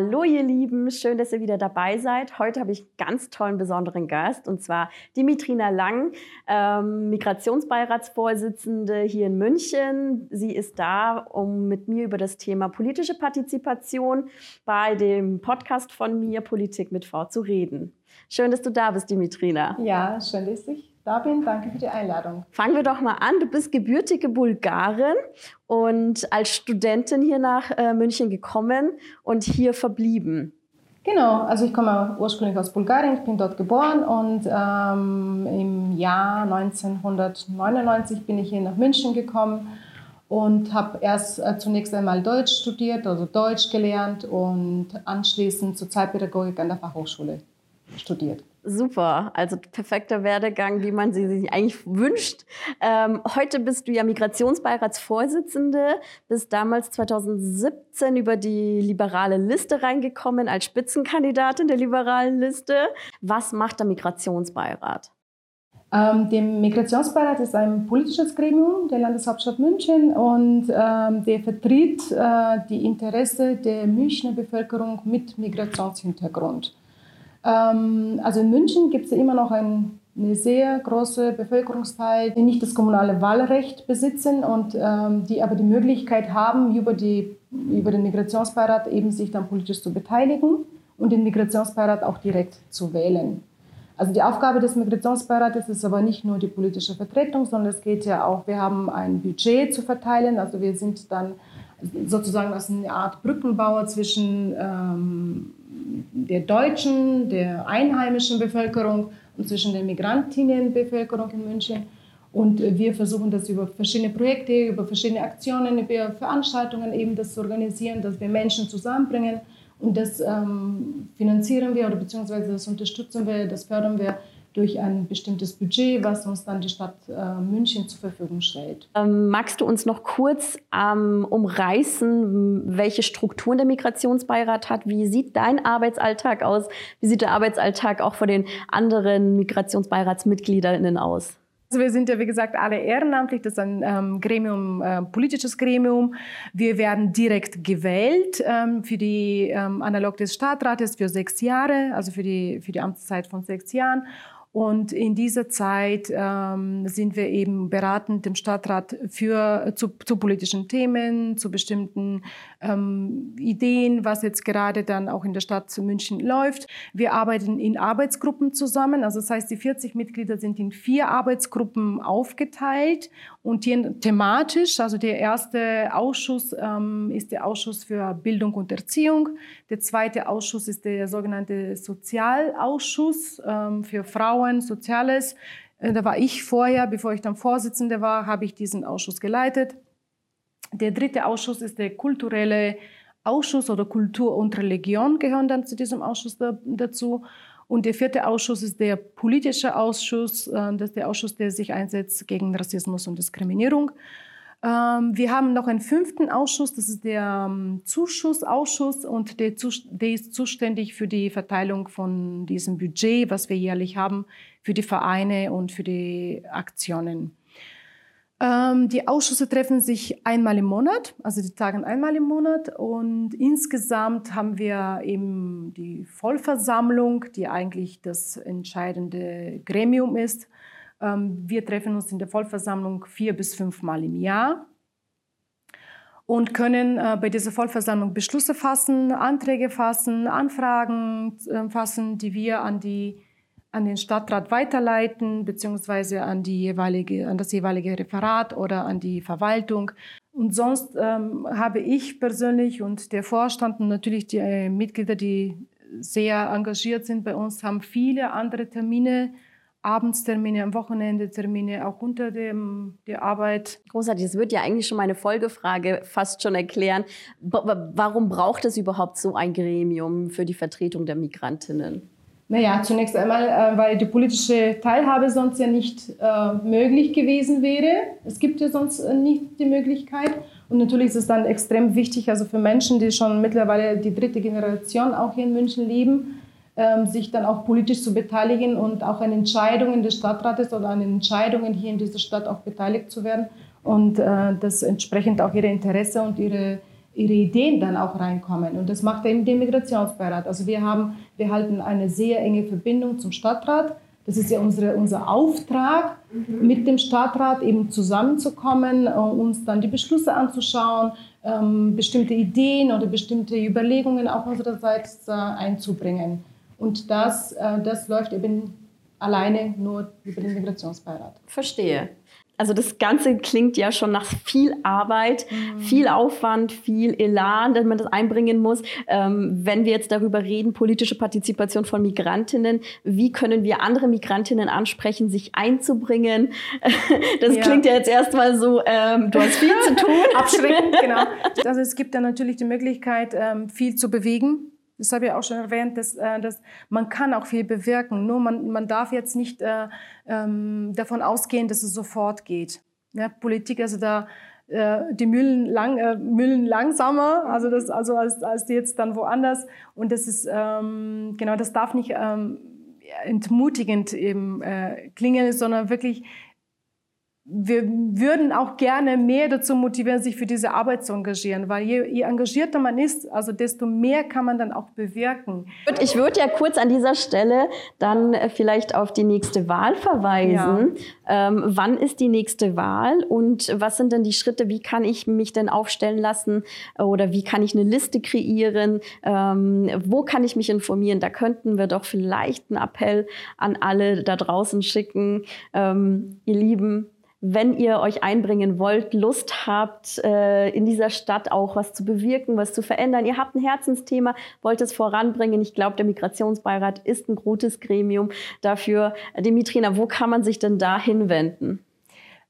Hallo ihr Lieben, schön, dass ihr wieder dabei seid. Heute habe ich einen ganz tollen, besonderen Gast und zwar Dimitrina Lang, ähm, Migrationsbeiratsvorsitzende hier in München. Sie ist da, um mit mir über das Thema politische Partizipation bei dem Podcast von mir Politik mit V zu reden. Schön, dass du da bist, Dimitrina. Ja, schön, dass ich da bin. Danke für die Einladung. Fangen wir doch mal an. Du bist gebürtige Bulgarin und als Studentin hier nach äh, München gekommen und hier verblieben. Genau, also ich komme ursprünglich aus Bulgarien, ich bin dort geboren und ähm, im Jahr 1999 bin ich hier nach München gekommen und habe erst äh, zunächst einmal Deutsch studiert, also Deutsch gelernt und anschließend Sozialpädagogik an der Fachhochschule studiert. Super, also perfekter Werdegang, wie man sie sich eigentlich wünscht. Ähm, heute bist du ja Migrationsbeiratsvorsitzende, bist damals 2017 über die liberale Liste reingekommen als Spitzenkandidatin der liberalen Liste. Was macht der Migrationsbeirat? Ähm, der Migrationsbeirat ist ein politisches Gremium der Landeshauptstadt München und ähm, der vertritt äh, die Interesse der Münchner Bevölkerung mit Migrationshintergrund. Ähm, also in München gibt es ja immer noch ein, eine sehr große Bevölkerungsteil, die nicht das kommunale Wahlrecht besitzen und ähm, die aber die Möglichkeit haben, über, die, über den Migrationsbeirat eben sich dann politisch zu beteiligen und den Migrationsbeirat auch direkt zu wählen. Also die Aufgabe des Migrationsbeirates ist aber nicht nur die politische Vertretung, sondern es geht ja auch, wir haben ein Budget zu verteilen. Also wir sind dann sozusagen als eine Art Brückenbauer zwischen ähm, der deutschen, der einheimischen Bevölkerung und zwischen der Migrantinnenbevölkerung in München. Und wir versuchen das über verschiedene Projekte, über verschiedene Aktionen, über Veranstaltungen eben das zu organisieren, dass wir Menschen zusammenbringen. Und das ähm, finanzieren wir oder beziehungsweise das unterstützen wir, das fördern wir durch ein bestimmtes Budget, was uns dann die Stadt äh, München zur Verfügung stellt. Ähm, magst du uns noch kurz ähm, umreißen, welche Strukturen der Migrationsbeirat hat? Wie sieht dein Arbeitsalltag aus? Wie sieht der Arbeitsalltag auch von den anderen Migrationsbeiratsmitgliederinnen aus? Also wir sind ja, wie gesagt, alle ehrenamtlich. Das ist ein ähm, Gremium, äh, politisches Gremium. Wir werden direkt gewählt ähm, für die ähm, analog des Stadtrates für sechs Jahre, also für die, für die Amtszeit von sechs Jahren. Und in dieser Zeit ähm, sind wir eben beratend dem Stadtrat für, zu, zu politischen Themen, zu bestimmten ähm, Ideen, was jetzt gerade dann auch in der Stadt München läuft. Wir arbeiten in Arbeitsgruppen zusammen. Also das heißt, die 40 Mitglieder sind in vier Arbeitsgruppen aufgeteilt und hier thematisch. Also der erste Ausschuss ähm, ist der Ausschuss für Bildung und Erziehung. Der zweite Ausschuss ist der sogenannte Sozialausschuss ähm, für Frauen, Soziales. Äh, da war ich vorher, bevor ich dann Vorsitzende war, habe ich diesen Ausschuss geleitet. Der dritte Ausschuss ist der kulturelle Ausschuss oder Kultur und Religion gehören dann zu diesem Ausschuss da, dazu. Und der vierte Ausschuss ist der politische Ausschuss. Äh, das ist der Ausschuss, der sich einsetzt gegen Rassismus und Diskriminierung. Ähm, wir haben noch einen fünften Ausschuss, das ist der ähm, Zuschussausschuss und der, der ist zuständig für die Verteilung von diesem Budget, was wir jährlich haben, für die Vereine und für die Aktionen. Ähm, die Ausschüsse treffen sich einmal im Monat, also die tagen einmal im Monat. Und insgesamt haben wir eben die Vollversammlung, die eigentlich das entscheidende Gremium ist. Ähm, wir treffen uns in der Vollversammlung vier bis fünfmal im Jahr und können äh, bei dieser Vollversammlung Beschlüsse fassen, Anträge fassen, Anfragen äh, fassen, die wir an die an den Stadtrat weiterleiten, beziehungsweise an, die jeweilige, an das jeweilige Referat oder an die Verwaltung. Und sonst ähm, habe ich persönlich und der Vorstand und natürlich die äh, Mitglieder, die sehr engagiert sind bei uns, haben viele andere Termine, Abendstermine, am Wochenende Termine, auch unter dem, der Arbeit. Großartig, das wird ja eigentlich schon meine Folgefrage fast schon erklären. B warum braucht es überhaupt so ein Gremium für die Vertretung der Migrantinnen? Naja, zunächst einmal, äh, weil die politische Teilhabe sonst ja nicht äh, möglich gewesen wäre. Es gibt ja sonst äh, nicht die Möglichkeit. Und natürlich ist es dann extrem wichtig, also für Menschen, die schon mittlerweile die dritte Generation auch hier in München leben, ähm, sich dann auch politisch zu beteiligen und auch an Entscheidungen des Stadtrates oder an Entscheidungen hier in dieser Stadt auch beteiligt zu werden und das entsprechend auch ihre Interesse und ihre ihre Ideen dann auch reinkommen. Und das macht eben der Migrationsbeirat. Also wir haben, wir halten eine sehr enge Verbindung zum Stadtrat. Das ist ja unsere, unser Auftrag, mhm. mit dem Stadtrat eben zusammenzukommen, äh, uns dann die Beschlüsse anzuschauen, ähm, bestimmte Ideen oder bestimmte Überlegungen auch unsererseits äh, einzubringen. Und das, äh, das läuft eben alleine nur über den Migrationsbeirat. Verstehe. Also das Ganze klingt ja schon nach viel Arbeit, mhm. viel Aufwand, viel Elan, dass man das einbringen muss. Ähm, wenn wir jetzt darüber reden, politische Partizipation von Migrantinnen, wie können wir andere Migrantinnen ansprechen, sich einzubringen? Das ja. klingt ja jetzt erstmal so, ähm, du hast viel zu tun. Abschreckend, genau. Also es gibt dann natürlich die Möglichkeit, ähm, viel zu bewegen das habe ich auch schon erwähnt, dass, äh, dass man kann auch viel bewirken. Nur man, man darf jetzt nicht äh, ähm, davon ausgehen, dass es sofort geht. Ja, Politik, also da äh, die Mühlen, lang, äh, Mühlen langsamer, also, das, also als, als jetzt dann woanders. Und das ist, ähm, genau, das darf nicht ähm, entmutigend eben äh, klingen, sondern wirklich wir würden auch gerne mehr dazu motivieren, sich für diese Arbeit zu engagieren, weil je, je, engagierter man ist, also desto mehr kann man dann auch bewirken. Ich würde ja kurz an dieser Stelle dann vielleicht auf die nächste Wahl verweisen. Ja. Ähm, wann ist die nächste Wahl und was sind denn die Schritte? Wie kann ich mich denn aufstellen lassen oder wie kann ich eine Liste kreieren? Ähm, wo kann ich mich informieren? Da könnten wir doch vielleicht einen Appell an alle da draußen schicken. Ähm, ihr Lieben, wenn ihr euch einbringen wollt, Lust habt, äh, in dieser Stadt auch was zu bewirken, was zu verändern. Ihr habt ein Herzensthema, wollt es voranbringen. Ich glaube, der Migrationsbeirat ist ein gutes Gremium dafür. Dimitrina, wo kann man sich denn da hinwenden?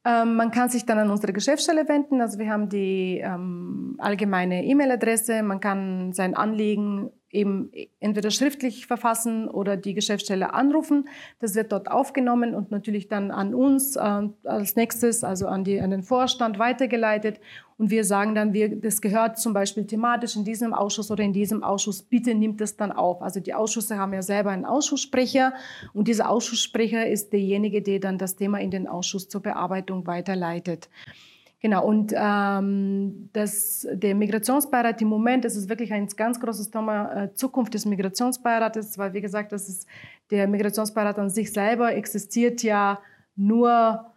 Ähm, man kann sich dann an unsere Geschäftsstelle wenden. Also wir haben die ähm, allgemeine E-Mail-Adresse. Man kann sein Anliegen eben entweder schriftlich verfassen oder die Geschäftsstelle anrufen. Das wird dort aufgenommen und natürlich dann an uns äh, als nächstes, also an, die, an den Vorstand weitergeleitet. Und wir sagen dann, wir, das gehört zum Beispiel thematisch in diesem Ausschuss oder in diesem Ausschuss, bitte nimmt es dann auf. Also die Ausschüsse haben ja selber einen Ausschusssprecher und dieser Ausschusssprecher ist derjenige, der dann das Thema in den Ausschuss zur Bearbeitung weiterleitet. Genau, und ähm, das, der Migrationsbeirat im Moment, das ist wirklich ein ganz großes Thema, äh, Zukunft des Migrationsbeirates, weil, wie gesagt, das ist, der Migrationsbeirat an sich selber existiert ja nur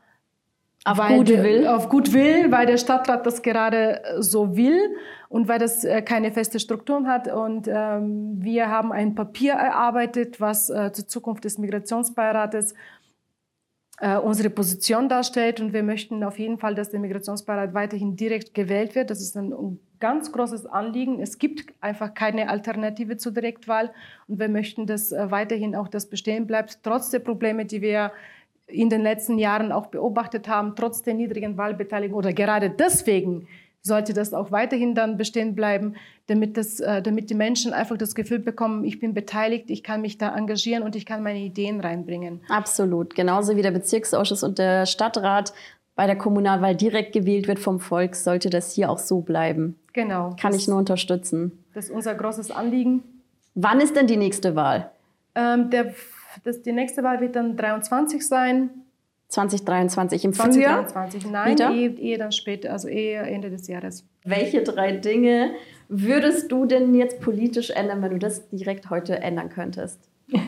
auf gut will. Auf gut will, weil der Stadtrat das gerade äh, so will und weil das äh, keine feste Struktur hat. Und ähm, wir haben ein Papier erarbeitet, was äh, zur Zukunft des Migrationsbeirates äh, unsere Position darstellt. Und wir möchten auf jeden Fall, dass der Migrationsbeirat weiterhin direkt gewählt wird. Das ist ein ganz großes Anliegen. Es gibt einfach keine Alternative zur Direktwahl. Und wir möchten, dass äh, weiterhin auch das bestehen bleibt, trotz der Probleme, die wir in den letzten Jahren auch beobachtet haben, trotz der niedrigen Wahlbeteiligung oder gerade deswegen sollte das auch weiterhin dann bestehen bleiben, damit, das, äh, damit die Menschen einfach das Gefühl bekommen, ich bin beteiligt, ich kann mich da engagieren und ich kann meine Ideen reinbringen. Absolut. Genauso wie der Bezirksausschuss und der Stadtrat bei der Kommunalwahl direkt gewählt wird vom Volk, sollte das hier auch so bleiben. Genau. Kann ich nur unterstützen. Das ist unser großes Anliegen. Wann ist denn die nächste Wahl? Ähm, der, das, die nächste Wahl wird dann 23 sein. 2023 im 2023, Frühjahr? Nein, eher, eher dann später, also eher Ende des Jahres. Welche drei Dinge würdest du denn jetzt politisch ändern, wenn du das direkt heute ändern könntest?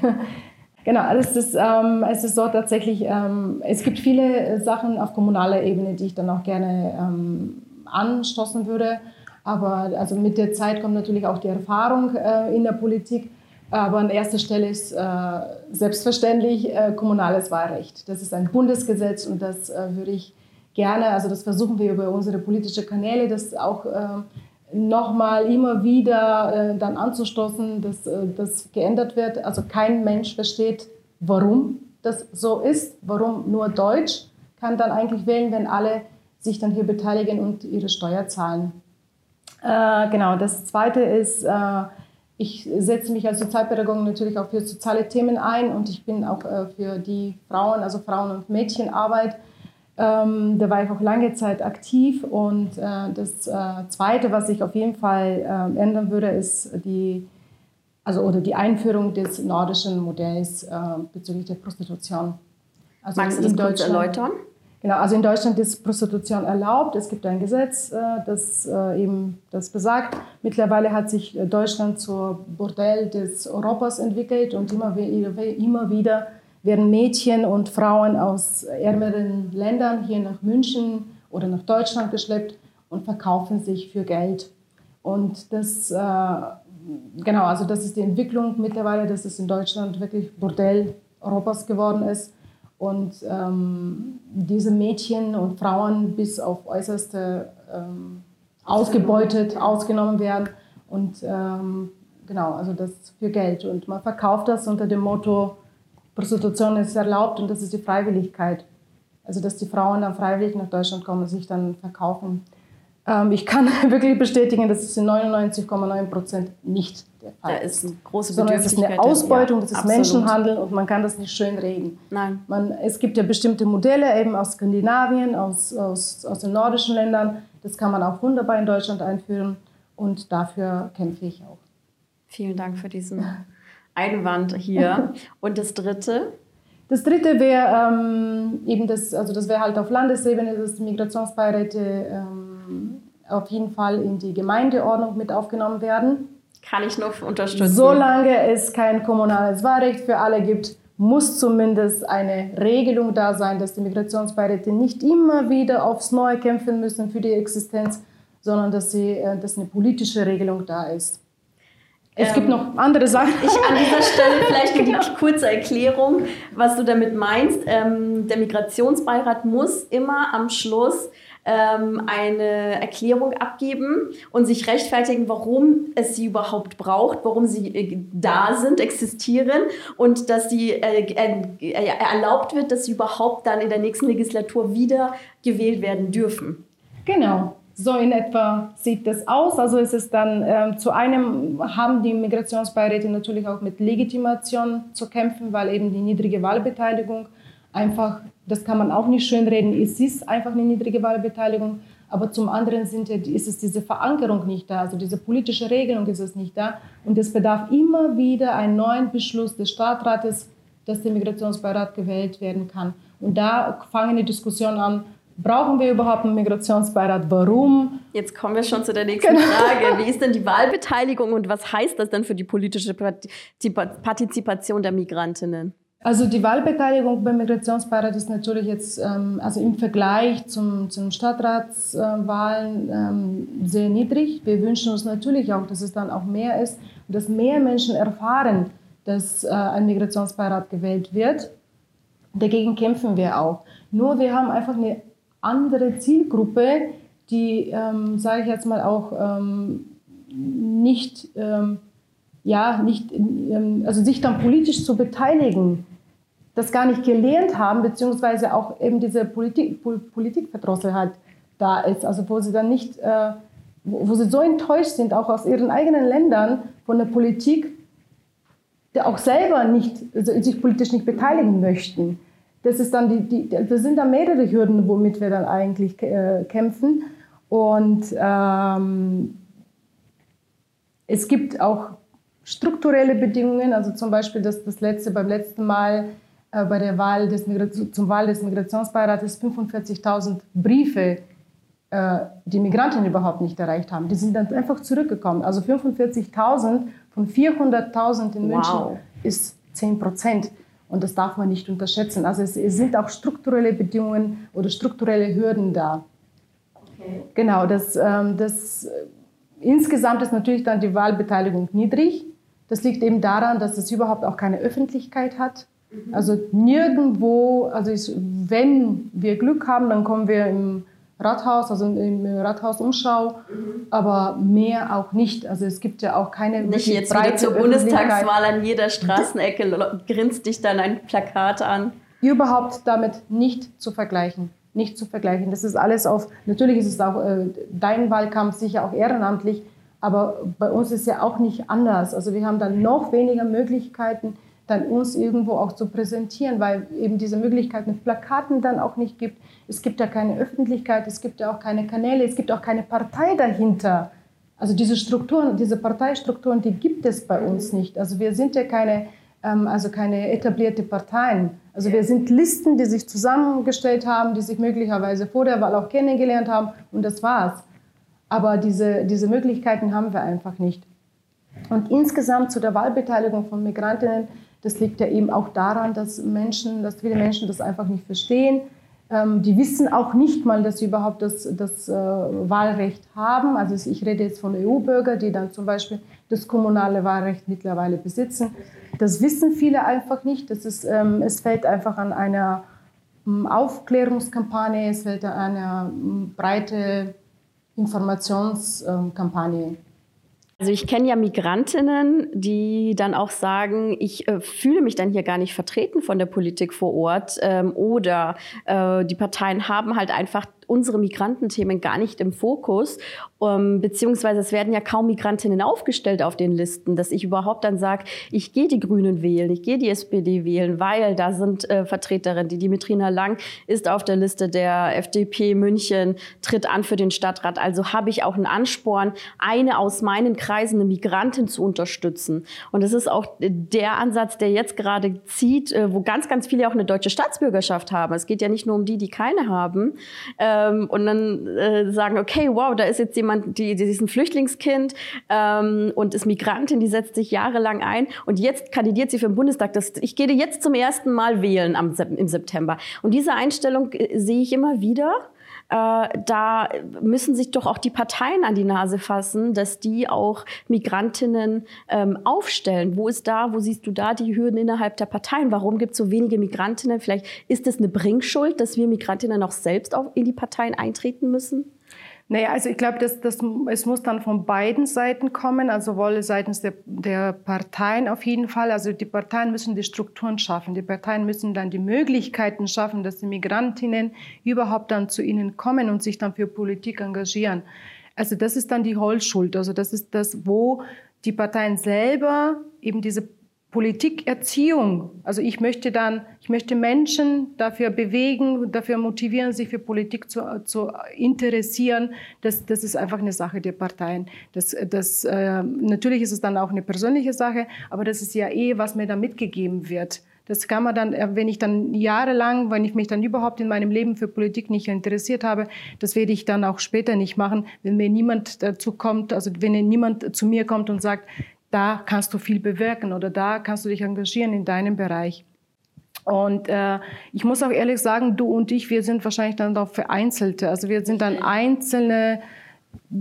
Genau, also es ist, ähm, es ist so tatsächlich, ähm, es gibt viele Sachen auf kommunaler Ebene, die ich dann auch gerne ähm, anstoßen würde. Aber also mit der Zeit kommt natürlich auch die Erfahrung äh, in der Politik. Aber an erster Stelle ist äh, selbstverständlich äh, kommunales Wahlrecht. Das ist ein Bundesgesetz und das äh, würde ich gerne, also das versuchen wir über unsere politischen Kanäle, das auch äh, nochmal immer wieder äh, dann anzustoßen, dass äh, das geändert wird. Also kein Mensch versteht, warum das so ist, warum nur Deutsch kann dann eigentlich wählen, wenn alle sich dann hier beteiligen und ihre Steuer zahlen. genau, das Zweite ist, ich setze mich als Sozialpädagogin natürlich auch für soziale Themen ein und ich bin auch äh, für die Frauen, also Frauen- und Mädchenarbeit. Ähm, da war ich auch lange Zeit aktiv und äh, das äh, Zweite, was ich auf jeden Fall äh, ändern würde, ist die, also, oder die Einführung des nordischen Modells äh, bezüglich der Prostitution. Also Magst du das kurz erläutern? Genau, also in Deutschland ist Prostitution erlaubt. Es gibt ein Gesetz, äh, das eben das besagt. Mittlerweile hat sich äh, Deutschland zur Bordell des Europas entwickelt und immer, immer wieder werden Mädchen und Frauen aus ärmeren Ländern hier nach München oder nach Deutschland geschleppt und verkaufen sich für Geld. Und das, genau, also das ist die Entwicklung mittlerweile, dass es in Deutschland wirklich Bordell Europas geworden ist und ähm, diese Mädchen und Frauen bis auf äußerste ähm, ausgebeutet, ausgenommen werden und ähm, genau, also das für Geld. Und man verkauft das unter dem Motto, Prostitution ist erlaubt und das ist die Freiwilligkeit. Also dass die Frauen dann freiwillig nach Deutschland kommen und sich dann verkaufen. Ähm, ich kann wirklich bestätigen, dass es in 99,9 Prozent nicht der Fall da ist. Eine große Sondern es ist eine Ausbeutung, das ist absolut. Menschenhandel und man kann das nicht schön reden. Nein. Man, es gibt ja bestimmte Modelle eben aus Skandinavien, aus, aus, aus den nordischen Ländern. Das kann man auch wunderbar in Deutschland einführen und dafür kämpfe ich auch. Vielen Dank für diesen Einwand hier. Und das Dritte? Das dritte wäre ähm, eben das, also das wäre halt auf Landesebene, dass die Migrationsbeiräte ähm, auf jeden Fall in die Gemeindeordnung mit aufgenommen werden. Kann ich nur unterstützen. Solange es kein kommunales Wahlrecht für alle gibt, muss zumindest eine Regelung da sein, dass die Migrationsbeiräte nicht immer wieder aufs Neue kämpfen müssen für die Existenz, sondern dass, sie, äh, dass eine politische Regelung da ist. Es ähm, gibt noch andere Sachen. Ich an dieser Stelle vielleicht genau. die kurze Erklärung, was du damit meinst. Ähm, der Migrationsbeirat muss immer am Schluss ähm, eine Erklärung abgeben und sich rechtfertigen, warum es sie überhaupt braucht, warum sie äh, da sind, existieren und dass die äh, äh, erlaubt wird, dass sie überhaupt dann in der nächsten Legislatur wieder gewählt werden dürfen. Genau. So in etwa sieht das aus. Also es ist dann ähm, zu einem haben die Migrationsbeiräte natürlich auch mit Legitimation zu kämpfen, weil eben die niedrige Wahlbeteiligung einfach, das kann man auch nicht schönreden, es ist einfach eine niedrige Wahlbeteiligung. Aber zum anderen sind ist es diese Verankerung nicht da, also diese politische Regelung ist es nicht da. Und es bedarf immer wieder einen neuen Beschluss des Stadtrates, dass der Migrationsbeirat gewählt werden kann. Und da fangen die Diskussionen an, Brauchen wir überhaupt einen Migrationsbeirat? Warum? Jetzt kommen wir schon zu der nächsten genau. Frage. Wie ist denn die Wahlbeteiligung und was heißt das dann für die politische Partizipation der Migrantinnen? Also die Wahlbeteiligung beim Migrationsbeirat ist natürlich jetzt ähm, also im Vergleich zum, zum Stadtratswahlen ähm, sehr niedrig. Wir wünschen uns natürlich auch, dass es dann auch mehr ist und dass mehr Menschen erfahren, dass äh, ein Migrationsbeirat gewählt wird. Dagegen kämpfen wir auch. Nur wir haben einfach eine andere Zielgruppe, die, ähm, sage ich jetzt mal auch, ähm, nicht, ähm, ja, nicht, ähm, also sich dann politisch zu beteiligen das gar nicht gelernt haben, beziehungsweise auch eben diese Politik, Politikverdrosselheit da ist, also wo sie dann nicht, äh, wo sie so enttäuscht sind, auch aus ihren eigenen Ländern von der Politik, der auch selber nicht, also sich politisch nicht beteiligen möchten. Das, ist dann die, die, das sind dann mehrere Hürden, womit wir dann eigentlich äh, kämpfen. Und ähm, es gibt auch strukturelle Bedingungen, also zum Beispiel das, das letzte, beim letzten Mal bei der Wahl des zum Wahl des Migrationsbeirates 45.000 Briefe, äh, die Migranten überhaupt nicht erreicht haben. Die sind dann einfach zurückgekommen. Also 45.000 von 400.000 in München wow. ist 10 Prozent. Und das darf man nicht unterschätzen. Also es, es, sind auch strukturelle Bedingungen oder strukturelle Hürden da. Okay. Genau, das, ähm, das, äh, insgesamt ist natürlich dann die Wahlbeteiligung niedrig. Das liegt eben daran, dass es überhaupt auch keine Öffentlichkeit hat. Also nirgendwo, also ich, wenn wir Glück haben, dann kommen wir im Rathaus, also im Rathaus Umschau, mhm. aber mehr auch nicht. Also es gibt ja auch keine Nicht jetzt wieder zur Bundestagswahl an jeder Straßenecke grinst dich dann ein Plakat an. Überhaupt damit nicht zu vergleichen. Nicht zu vergleichen. Das ist alles auf, natürlich ist es auch äh, dein Wahlkampf sicher auch ehrenamtlich, aber bei uns ist ja auch nicht anders. Also wir haben dann noch weniger Möglichkeiten, dann uns irgendwo auch zu präsentieren, weil eben diese Möglichkeit mit Plakaten dann auch nicht gibt. Es gibt ja keine Öffentlichkeit, es gibt ja auch keine Kanäle, es gibt auch keine Partei dahinter. Also diese Strukturen, diese Parteistrukturen, die gibt es bei uns nicht. Also wir sind ja keine ähm, also keine etablierte Parteien. Also wir sind Listen, die sich zusammengestellt haben, die sich möglicherweise vor der Wahl auch kennengelernt haben und das war's. Aber diese, diese Möglichkeiten haben wir einfach nicht. Und insgesamt zu der Wahlbeteiligung von Migrantinnen, das liegt ja eben auch daran, dass Menschen, dass viele Menschen das einfach nicht verstehen. Ähm, die wissen auch nicht mal, dass sie überhaupt das, das äh, Wahlrecht haben. Also ich rede jetzt von EU-Bürgern, die dann zum Beispiel das kommunale Wahlrecht mittlerweile besitzen. Das wissen viele einfach nicht. Das ist, ähm, es fällt einfach an einer ähm, Aufklärungskampagne, es fällt an einer ähm, breite Informationskampagne. Also ich kenne ja Migrantinnen, die dann auch sagen, ich äh, fühle mich dann hier gar nicht vertreten von der Politik vor Ort ähm, oder äh, die Parteien haben halt einfach unsere Migrantenthemen gar nicht im Fokus, um, beziehungsweise es werden ja kaum Migrantinnen aufgestellt auf den Listen, dass ich überhaupt dann sage, ich gehe die Grünen wählen, ich gehe die SPD wählen, weil da sind äh, Vertreterinnen. Die Dimitrina Lang ist auf der Liste der FDP München, tritt an für den Stadtrat. Also habe ich auch einen Ansporn, eine aus meinen Kreisen, eine Migrantin zu unterstützen. Und das ist auch der Ansatz, der jetzt gerade zieht, äh, wo ganz, ganz viele auch eine deutsche Staatsbürgerschaft haben. Es geht ja nicht nur um die, die keine haben. Äh, ähm, und dann äh, sagen, okay, wow, da ist jetzt jemand, die, die ist ein Flüchtlingskind ähm, und ist Migrantin, die setzt sich jahrelang ein und jetzt kandidiert sie für den Bundestag. Das, ich gehe jetzt zum ersten Mal wählen am, im September. Und diese Einstellung äh, sehe ich immer wieder äh, da müssen sich doch auch die Parteien an die Nase fassen, dass die auch Migrantinnen ähm, aufstellen. Wo ist da, wo siehst du da die Hürden innerhalb der Parteien? Warum gibt es so wenige Migrantinnen? Vielleicht ist es eine Bringschuld, dass wir Migrantinnen auch selbst auch in die Parteien eintreten müssen? Naja, also ich glaube, das, das, es muss dann von beiden Seiten kommen, also sowohl seitens der, der Parteien auf jeden Fall. Also die Parteien müssen die Strukturen schaffen. Die Parteien müssen dann die Möglichkeiten schaffen, dass die Migrantinnen überhaupt dann zu ihnen kommen und sich dann für Politik engagieren. Also das ist dann die Holzschuld. Also das ist das, wo die Parteien selber eben diese Politikerziehung. Also ich möchte dann, ich möchte Menschen dafür bewegen, dafür motivieren, sich für Politik zu, zu interessieren. Das, das ist einfach eine Sache der Parteien. Das, das, äh, natürlich ist es dann auch eine persönliche Sache, aber das ist ja eh, was mir da mitgegeben wird. Das kann man dann, äh, wenn ich dann jahrelang, wenn ich mich dann überhaupt in meinem Leben für Politik nicht interessiert habe, das werde ich dann auch später nicht machen, wenn mir niemand dazu kommt, also wenn niemand zu mir kommt und sagt, da kannst du viel bewirken oder da kannst du dich engagieren in deinem Bereich. Und äh, ich muss auch ehrlich sagen, du und ich, wir sind wahrscheinlich dann auch Vereinzelte. Also wir sind dann einzelne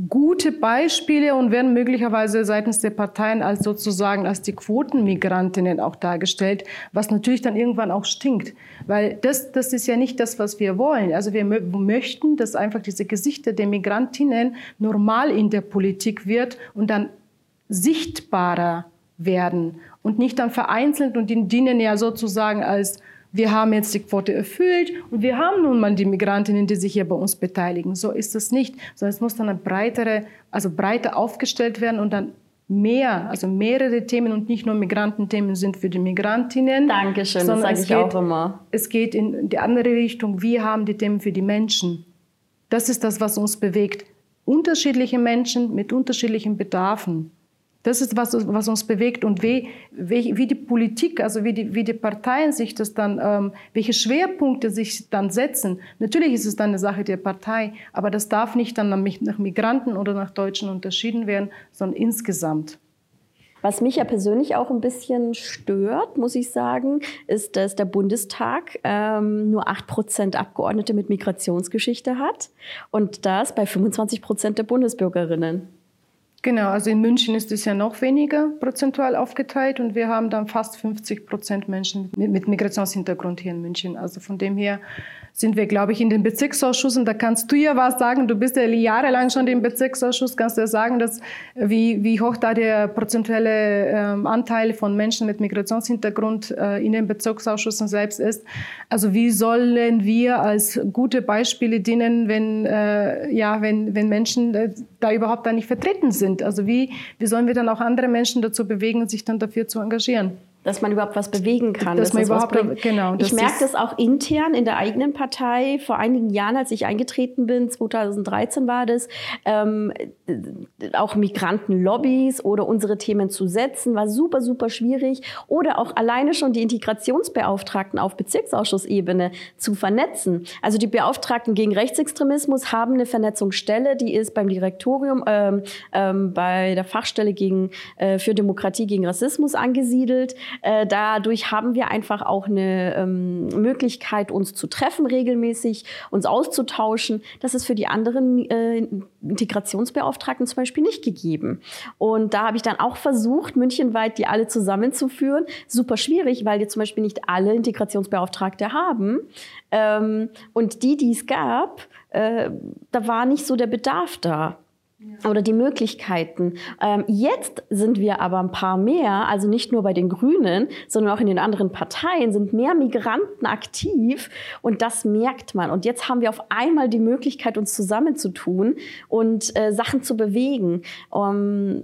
gute Beispiele und werden möglicherweise seitens der Parteien als sozusagen als die Quotenmigrantinnen auch dargestellt, was natürlich dann irgendwann auch stinkt, weil das, das ist ja nicht das, was wir wollen. Also wir möchten, dass einfach diese Gesichter der Migrantinnen normal in der Politik wird und dann sichtbarer werden und nicht dann vereinzelt und die dienen ja sozusagen als wir haben jetzt die Quote erfüllt und wir haben nun mal die Migrantinnen, die sich hier bei uns beteiligen. So ist es nicht, sondern es muss dann eine breitere, also breiter aufgestellt werden und dann mehr, also mehrere Themen und nicht nur Migrantenthemen sind für die Migrantinnen. Dankeschön, das sage ich geht, auch immer. Es geht in die andere Richtung. Wir haben die Themen für die Menschen. Das ist das, was uns bewegt. Unterschiedliche Menschen mit unterschiedlichen Bedarfen. Das ist, was, was uns bewegt und wie, wie, die Politik, also wie die, wie die Parteien sich das dann, ähm, welche Schwerpunkte sich dann setzen. Natürlich ist es dann eine Sache der Partei, aber das darf nicht dann nach Migranten oder nach Deutschen unterschieden werden, sondern insgesamt. Was mich ja persönlich auch ein bisschen stört, muss ich sagen, ist, dass der Bundestag ähm, nur 8 Prozent Abgeordnete mit Migrationsgeschichte hat und das bei 25 Prozent der Bundesbürgerinnen. Genau, also in München ist es ja noch weniger prozentual aufgeteilt und wir haben dann fast 50 Prozent Menschen mit Migrationshintergrund hier in München. Also von dem her sind wir, glaube ich, in den Bezirksausschüssen. Da kannst du ja was sagen. Du bist ja jahrelang schon im Bezirksausschuss. Kannst du ja sagen, dass, wie, wie hoch da der prozentuelle ähm, Anteil von Menschen mit Migrationshintergrund äh, in den Bezirksausschüssen selbst ist. Also wie sollen wir als gute Beispiele dienen, wenn, äh, ja, wenn, wenn Menschen äh, da überhaupt da nicht vertreten sind? Also wie, wie sollen wir dann auch andere Menschen dazu bewegen, sich dann dafür zu engagieren? Dass man überhaupt was bewegen kann. Dass, dass man überhaupt, genau. Ich merke das auch intern in der eigenen Partei. Vor einigen Jahren, als ich eingetreten bin, 2013 war das, ähm, auch Migrantenlobbys oder unsere Themen zu setzen, war super, super schwierig. Oder auch alleine schon die Integrationsbeauftragten auf Bezirksausschussebene zu vernetzen. Also die Beauftragten gegen Rechtsextremismus haben eine Vernetzungsstelle, die ist beim Direktorium, ähm, ähm, bei der Fachstelle gegen, äh, für Demokratie gegen Rassismus angesiedelt. Äh, dadurch haben wir einfach auch eine ähm, Möglichkeit, uns zu treffen regelmäßig, uns auszutauschen. Das ist für die anderen äh, Integrationsbeauftragten zum Beispiel nicht gegeben. Und da habe ich dann auch versucht, münchenweit die alle zusammenzuführen. Super schwierig, weil wir zum Beispiel nicht alle Integrationsbeauftragte haben. Ähm, und die, die es gab, äh, da war nicht so der Bedarf da oder die Möglichkeiten. Ähm, jetzt sind wir aber ein paar mehr, also nicht nur bei den Grünen, sondern auch in den anderen Parteien sind mehr Migranten aktiv und das merkt man. Und jetzt haben wir auf einmal die Möglichkeit, uns zusammenzutun und äh, Sachen zu bewegen. Um,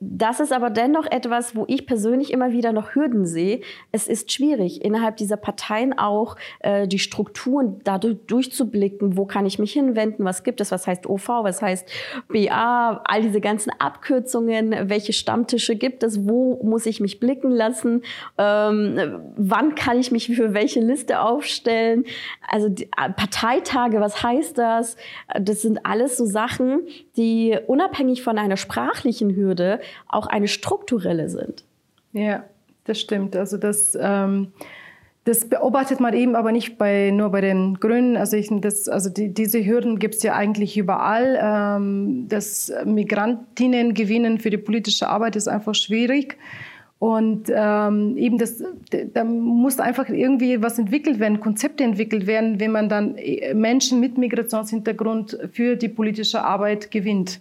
das ist aber dennoch etwas, wo ich persönlich immer wieder noch Hürden sehe. Es ist schwierig, innerhalb dieser Parteien auch äh, die Strukturen dadurch durchzublicken. Wo kann ich mich hinwenden? Was gibt es? Was heißt OV? Was heißt BA? All diese ganzen Abkürzungen. Welche Stammtische gibt es? Wo muss ich mich blicken lassen? Ähm, wann kann ich mich für welche Liste aufstellen? Also die, äh, Parteitage, was heißt das? Das sind alles so Sachen, die unabhängig von einer sprachlichen Hürde auch eine strukturelle sind. Ja, das stimmt. Also das, ähm, das beobachtet man eben aber nicht bei, nur bei den Grünen. Also, ich, das, also die, diese Hürden gibt es ja eigentlich überall. Ähm, das Migrantinnen gewinnen für die politische Arbeit ist einfach schwierig. Und ähm, eben das, da muss einfach irgendwie was entwickelt werden, Konzepte entwickelt werden, wenn man dann äh, Menschen mit Migrationshintergrund für die politische Arbeit gewinnt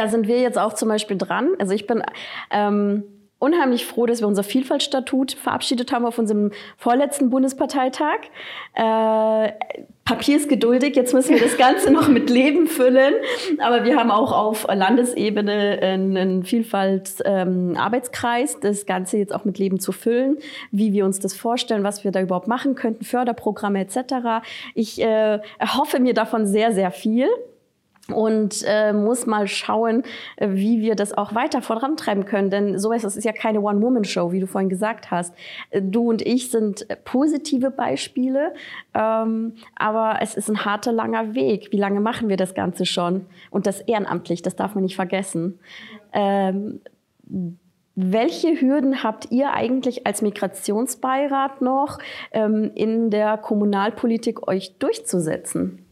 da sind wir jetzt auch zum Beispiel dran. Also ich bin ähm, unheimlich froh, dass wir unser Vielfaltstatut verabschiedet haben auf unserem vorletzten Bundesparteitag. Äh, Papier ist geduldig, jetzt müssen wir das Ganze noch mit Leben füllen. Aber wir haben auch auf Landesebene einen Vielfalt-Arbeitskreis, ähm, das Ganze jetzt auch mit Leben zu füllen, wie wir uns das vorstellen, was wir da überhaupt machen könnten, Förderprogramme etc. Ich äh, erhoffe mir davon sehr, sehr viel und äh, muss mal schauen, äh, wie wir das auch weiter vorantreiben können. Denn so ist es ist ja keine One-Woman-Show, wie du vorhin gesagt hast. Äh, du und ich sind positive Beispiele, ähm, aber es ist ein harter, langer Weg. Wie lange machen wir das Ganze schon? Und das ehrenamtlich, das darf man nicht vergessen. Ähm, welche Hürden habt ihr eigentlich als Migrationsbeirat noch ähm, in der Kommunalpolitik euch durchzusetzen?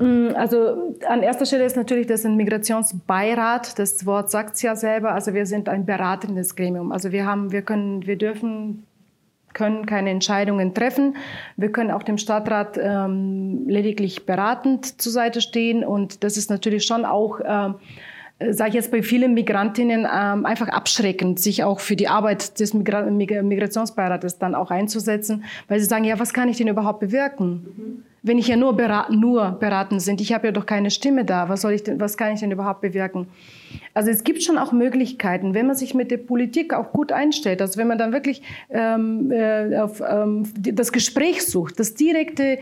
Mm, also an erster Stelle ist natürlich das ein Migrationsbeirat. Das Wort sagt es ja selber. Also wir sind ein beratendes Gremium. Also wir haben, wir können, wir dürfen können keine Entscheidungen treffen. Wir können auch dem Stadtrat ähm, lediglich beratend zur Seite stehen. Und das ist natürlich schon auch ähm, sage ich jetzt bei vielen Migrantinnen, ähm, einfach abschreckend, sich auch für die Arbeit des Migra Migrationsbeirates dann auch einzusetzen, weil sie sagen, ja, was kann ich denn überhaupt bewirken? Mhm. Wenn ich ja nur, beraten, nur beraten sind, ich habe ja doch keine Stimme da, was, soll ich denn, was kann ich denn überhaupt bewirken? Also es gibt schon auch Möglichkeiten, wenn man sich mit der Politik auch gut einstellt, also wenn man dann wirklich ähm, äh, auf, ähm, das Gespräch sucht, das direkte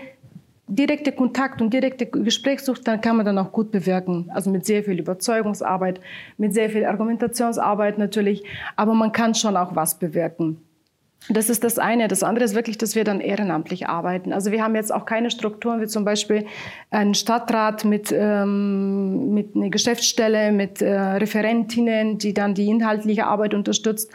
direkte Kontakt und direkte Gesprächssucht, dann kann man dann auch gut bewirken. Also mit sehr viel Überzeugungsarbeit, mit sehr viel Argumentationsarbeit natürlich, aber man kann schon auch was bewirken. Das ist das eine. Das andere ist wirklich, dass wir dann ehrenamtlich arbeiten. Also wir haben jetzt auch keine Strukturen wie zum Beispiel einen Stadtrat mit, ähm, mit einer Geschäftsstelle, mit äh, Referentinnen, die dann die inhaltliche Arbeit unterstützt.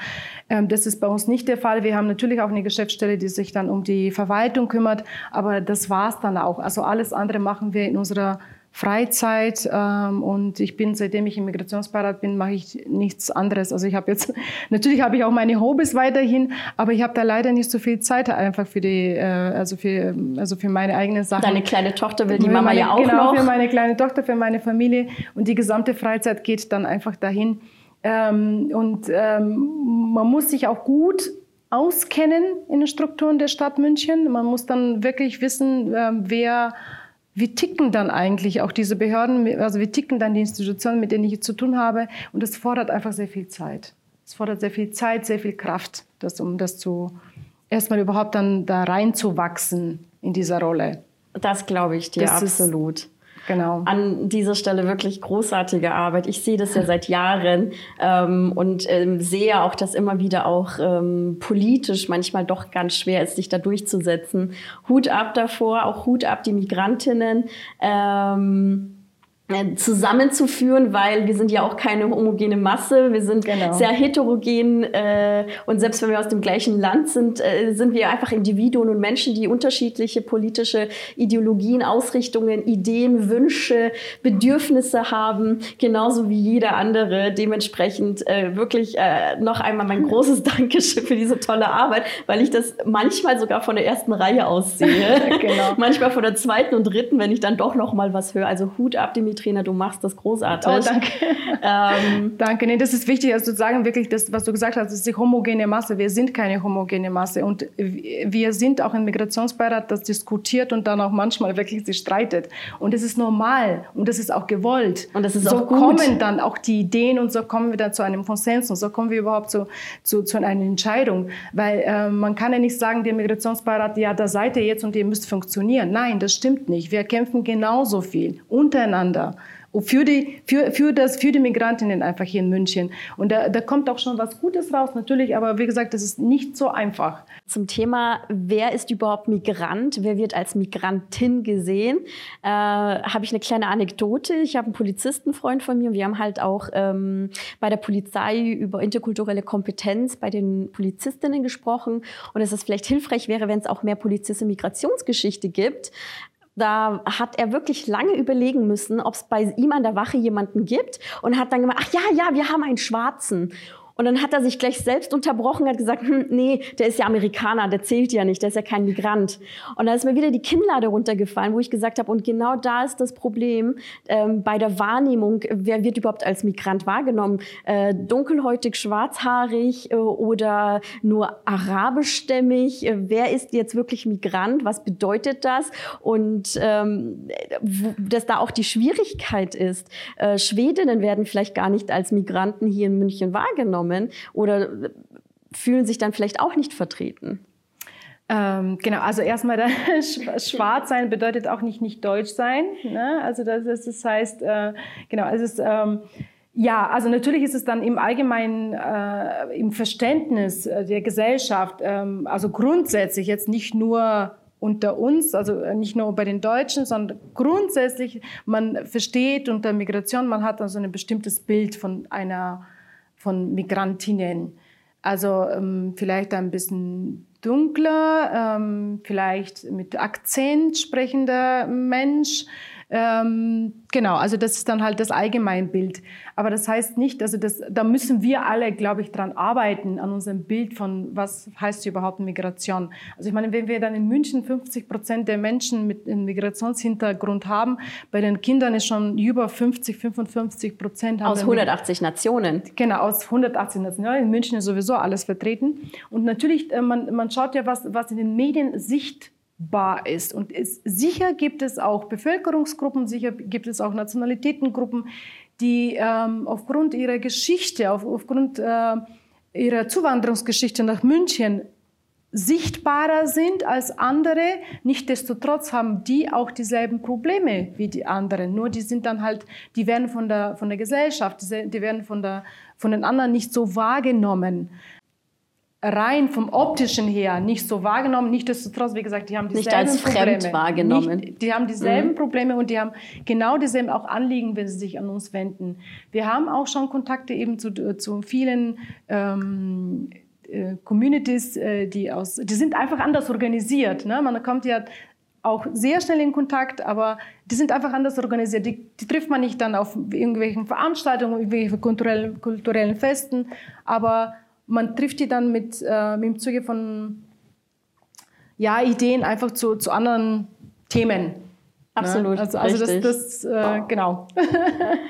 Ähm, das ist bei uns nicht der Fall. Wir haben natürlich auch eine Geschäftsstelle, die sich dann um die Verwaltung kümmert, aber das war's dann auch. Also alles andere machen wir in unserer Freizeit ähm, und ich bin, seitdem ich im Migrationsbeirat bin, mache ich nichts anderes. Also ich habe jetzt, natürlich habe ich auch meine Hobbys weiterhin, aber ich habe da leider nicht so viel Zeit einfach für die, äh, also für, also für meine eigenen Sachen. Deine kleine Tochter will die Mama meine, ja auch genau, noch. für meine kleine Tochter, für meine Familie und die gesamte Freizeit geht dann einfach dahin. Ähm, und ähm, man muss sich auch gut auskennen in den Strukturen der Stadt München. Man muss dann wirklich wissen, äh, wer wie ticken dann eigentlich auch diese Behörden, also wie ticken dann die Institutionen, mit denen ich zu tun habe. Und das fordert einfach sehr viel Zeit. Es fordert sehr viel Zeit, sehr viel Kraft, das, um das zu erstmal überhaupt dann da reinzuwachsen in dieser Rolle. Das glaube ich dir das absolut. Ist, Genau. An dieser Stelle wirklich großartige Arbeit. Ich sehe das ja seit Jahren ähm, und ähm, sehe auch, dass immer wieder auch ähm, politisch manchmal doch ganz schwer ist, sich da durchzusetzen. Hut ab davor, auch Hut ab die Migrantinnen. Ähm, äh, zusammenzuführen, weil wir sind ja auch keine homogene Masse, wir sind genau. sehr heterogen äh, und selbst wenn wir aus dem gleichen Land sind, äh, sind wir einfach Individuen und Menschen, die unterschiedliche politische Ideologien, Ausrichtungen, Ideen, Wünsche, Bedürfnisse haben, genauso wie jeder andere. Dementsprechend äh, wirklich äh, noch einmal mein großes Dankeschön für diese tolle Arbeit, weil ich das manchmal sogar von der ersten Reihe aus sehe, genau. manchmal von der zweiten und dritten, wenn ich dann doch noch mal was höre. Also Hut ab, Dimitri Trainer, du machst das großartig. Oh, danke. Ähm, danke. Nee, das ist wichtig, also zu sagen, wirklich, das, was du gesagt hast, ist die homogene Masse. Wir sind keine homogene Masse. Und wir sind auch im Migrationsbeirat, das diskutiert und dann auch manchmal wirklich sich streitet. Und das ist normal und das ist auch gewollt. Und das ist so auch gut. kommen dann auch die Ideen und so kommen wir dann zu einem Konsens und so kommen wir überhaupt zu, zu, zu einer Entscheidung. Weil äh, man kann ja nicht sagen, der Migrationsbeirat, ja, da seid ihr jetzt und ihr müsst funktionieren. Nein, das stimmt nicht. Wir kämpfen genauso viel untereinander für die, für, für, das, für die Migrantinnen einfach hier in München. Und da, da kommt auch schon was Gutes raus, natürlich, aber wie gesagt, das ist nicht so einfach. Zum Thema, wer ist überhaupt Migrant, wer wird als Migrantin gesehen, äh, habe ich eine kleine Anekdote. Ich habe einen Polizistenfreund von mir, wir haben halt auch ähm, bei der Polizei über interkulturelle Kompetenz bei den Polizistinnen gesprochen und dass es vielleicht hilfreich wäre, wenn es auch mehr Polizisten Migrationsgeschichte gibt, da hat er wirklich lange überlegen müssen, ob es bei ihm an der Wache jemanden gibt und hat dann gemacht, ach ja, ja, wir haben einen Schwarzen. Und dann hat er sich gleich selbst unterbrochen, hat gesagt, hm, nee, der ist ja Amerikaner, der zählt ja nicht, der ist ja kein Migrant. Und da ist mir wieder die Kinnlade runtergefallen, wo ich gesagt habe, und genau da ist das Problem ähm, bei der Wahrnehmung, wer wird überhaupt als Migrant wahrgenommen? Äh, dunkelhäutig, schwarzhaarig äh, oder nur arabischstämmig? Äh, wer ist jetzt wirklich Migrant? Was bedeutet das? Und ähm, dass da auch die Schwierigkeit ist, äh, Schwedinnen werden vielleicht gar nicht als Migranten hier in München wahrgenommen wahrgenommen oder fühlen sich dann vielleicht auch nicht vertreten? Ähm, genau, also erstmal schwarz sein bedeutet auch nicht nicht deutsch sein. Ne? Also das, das heißt, äh, genau, es ist ähm, ja, also natürlich ist es dann im Allgemeinen, äh, im Verständnis äh, der Gesellschaft, ähm, also grundsätzlich jetzt nicht nur unter uns, also äh, nicht nur bei den Deutschen, sondern grundsätzlich, man versteht unter Migration, man hat also ein bestimmtes Bild von einer von Migrantinnen. Also ähm, vielleicht ein bisschen dunkler, ähm, vielleicht mit Akzent sprechender Mensch. Ähm, genau, also das ist dann halt das Allgemeinbild. Aber das heißt nicht, also das, da müssen wir alle, glaube ich, dran arbeiten, an unserem Bild von, was heißt überhaupt Migration. Also ich meine, wenn wir dann in München 50 Prozent der Menschen mit einem Migrationshintergrund haben, bei den Kindern ist schon über 50, 55 Prozent. Aus 180 Nationen. Genau, aus 180 Nationen. In München ist sowieso alles vertreten. Und natürlich, äh, man, man schaut ja, was, was in den Medien sichtbar ist. Und es, sicher gibt es auch Bevölkerungsgruppen, sicher gibt es auch Nationalitätengruppen, die ähm, aufgrund ihrer Geschichte, auf, aufgrund äh, ihrer Zuwanderungsgeschichte nach München sichtbarer sind als andere. Nichtsdestotrotz haben die auch dieselben Probleme wie die anderen. Nur die sind dann halt, die werden von der, von der Gesellschaft, die werden von, der, von den anderen nicht so wahrgenommen rein vom optischen her nicht so wahrgenommen. Nichtsdestotrotz, wie gesagt, die haben dieselben Nicht als Probleme. fremd wahrgenommen. Nicht, die haben dieselben mhm. Probleme und die haben genau dieselben auch Anliegen, wenn sie sich an uns wenden. Wir haben auch schon Kontakte eben zu, zu vielen ähm, äh, Communities, äh, die aus, die sind einfach anders organisiert. Ne? Man kommt ja auch sehr schnell in Kontakt, aber die sind einfach anders organisiert. Die, die trifft man nicht dann auf irgendwelchen Veranstaltungen, irgendwelchen kulturellen, kulturellen Festen, aber man trifft die dann mit, äh, im Zuge von ja, Ideen einfach zu, zu anderen Themen. Absolut. Ne? Also, also das, das äh, genau.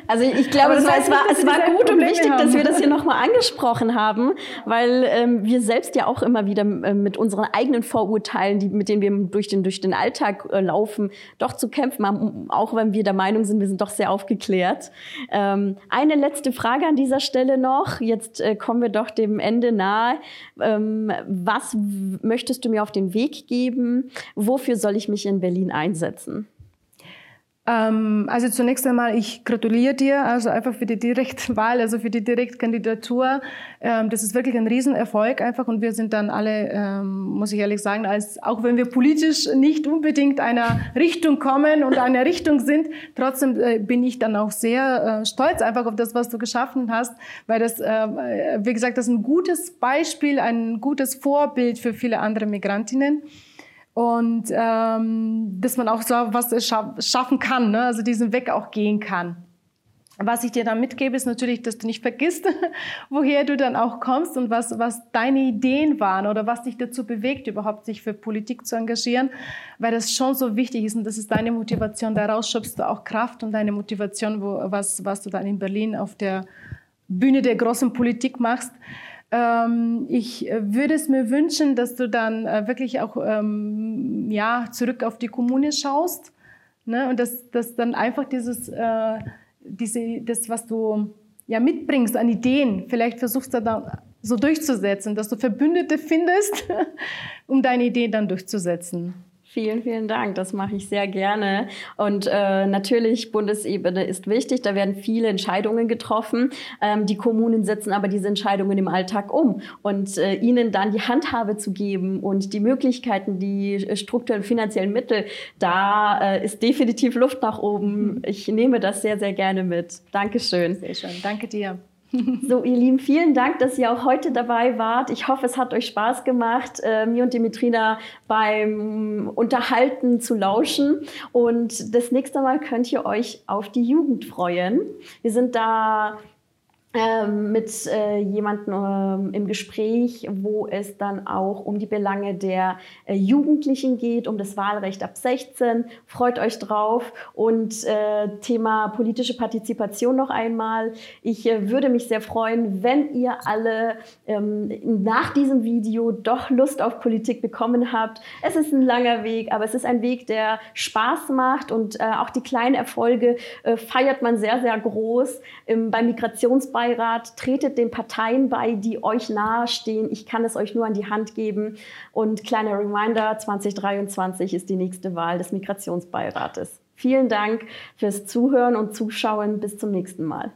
Also ich glaube, es war, es war, es war gut und wichtig, haben. dass wir das hier nochmal angesprochen haben, weil ähm, wir selbst ja auch immer wieder äh, mit unseren eigenen Vorurteilen, die, mit denen wir durch den, durch den Alltag äh, laufen, doch zu kämpfen haben, auch wenn wir der Meinung sind, wir sind doch sehr aufgeklärt. Ähm, eine letzte Frage an dieser Stelle noch. Jetzt äh, kommen wir doch dem Ende nahe. Ähm, was möchtest du mir auf den Weg geben? Wofür soll ich mich in Berlin einsetzen? Ähm, also zunächst einmal, ich gratuliere dir, also einfach für die Direktwahl, also für die Direktkandidatur. Ähm, das ist wirklich ein Riesenerfolg einfach und wir sind dann alle, ähm, muss ich ehrlich sagen, als, auch wenn wir politisch nicht unbedingt einer Richtung kommen und einer Richtung sind, trotzdem äh, bin ich dann auch sehr äh, stolz einfach auf das, was du geschaffen hast, weil das, äh, wie gesagt, das ist ein gutes Beispiel, ein gutes Vorbild für viele andere Migrantinnen und ähm, dass man auch so was scha schaffen kann, ne? also diesen Weg auch gehen kann. Was ich dir dann mitgebe, ist natürlich, dass du nicht vergisst, woher du dann auch kommst und was, was deine Ideen waren oder was dich dazu bewegt, überhaupt sich für Politik zu engagieren, weil das schon so wichtig ist und das ist deine Motivation. Daraus schöpfst du auch Kraft und deine Motivation, wo, was, was du dann in Berlin auf der Bühne der großen Politik machst. Ähm, ich äh, würde es mir wünschen, dass du dann äh, wirklich auch ähm, ja, zurück auf die Kommune schaust ne? und dass, dass dann einfach dieses, äh, diese, das, was du ja, mitbringst an Ideen, vielleicht versuchst du dann so durchzusetzen, dass du Verbündete findest, um deine Ideen dann durchzusetzen. Vielen, vielen Dank. Das mache ich sehr gerne. Und äh, natürlich, Bundesebene ist wichtig. Da werden viele Entscheidungen getroffen. Ähm, die Kommunen setzen aber diese Entscheidungen im Alltag um. Und äh, ihnen dann die Handhabe zu geben und die Möglichkeiten, die äh, strukturellen finanziellen Mittel, da äh, ist definitiv Luft nach oben. Ich nehme das sehr, sehr gerne mit. Dankeschön. Sehr schön. Danke dir. So, ihr Lieben, vielen Dank, dass ihr auch heute dabei wart. Ich hoffe, es hat euch Spaß gemacht, äh, mir und Dimitrina beim Unterhalten zu lauschen. Und das nächste Mal könnt ihr euch auf die Jugend freuen. Wir sind da mit äh, jemandem ähm, im Gespräch, wo es dann auch um die Belange der äh, Jugendlichen geht, um das Wahlrecht ab 16. Freut euch drauf. Und äh, Thema politische Partizipation noch einmal. Ich äh, würde mich sehr freuen, wenn ihr alle ähm, nach diesem Video doch Lust auf Politik bekommen habt. Es ist ein langer Weg, aber es ist ein Weg, der Spaß macht und äh, auch die kleinen Erfolge äh, feiert man sehr, sehr groß. Ähm, beim Migrationsbeirat Beirat, tretet den Parteien bei, die euch nahestehen. Ich kann es euch nur an die Hand geben. Und kleiner Reminder, 2023 ist die nächste Wahl des Migrationsbeirates. Vielen Dank fürs Zuhören und Zuschauen. Bis zum nächsten Mal.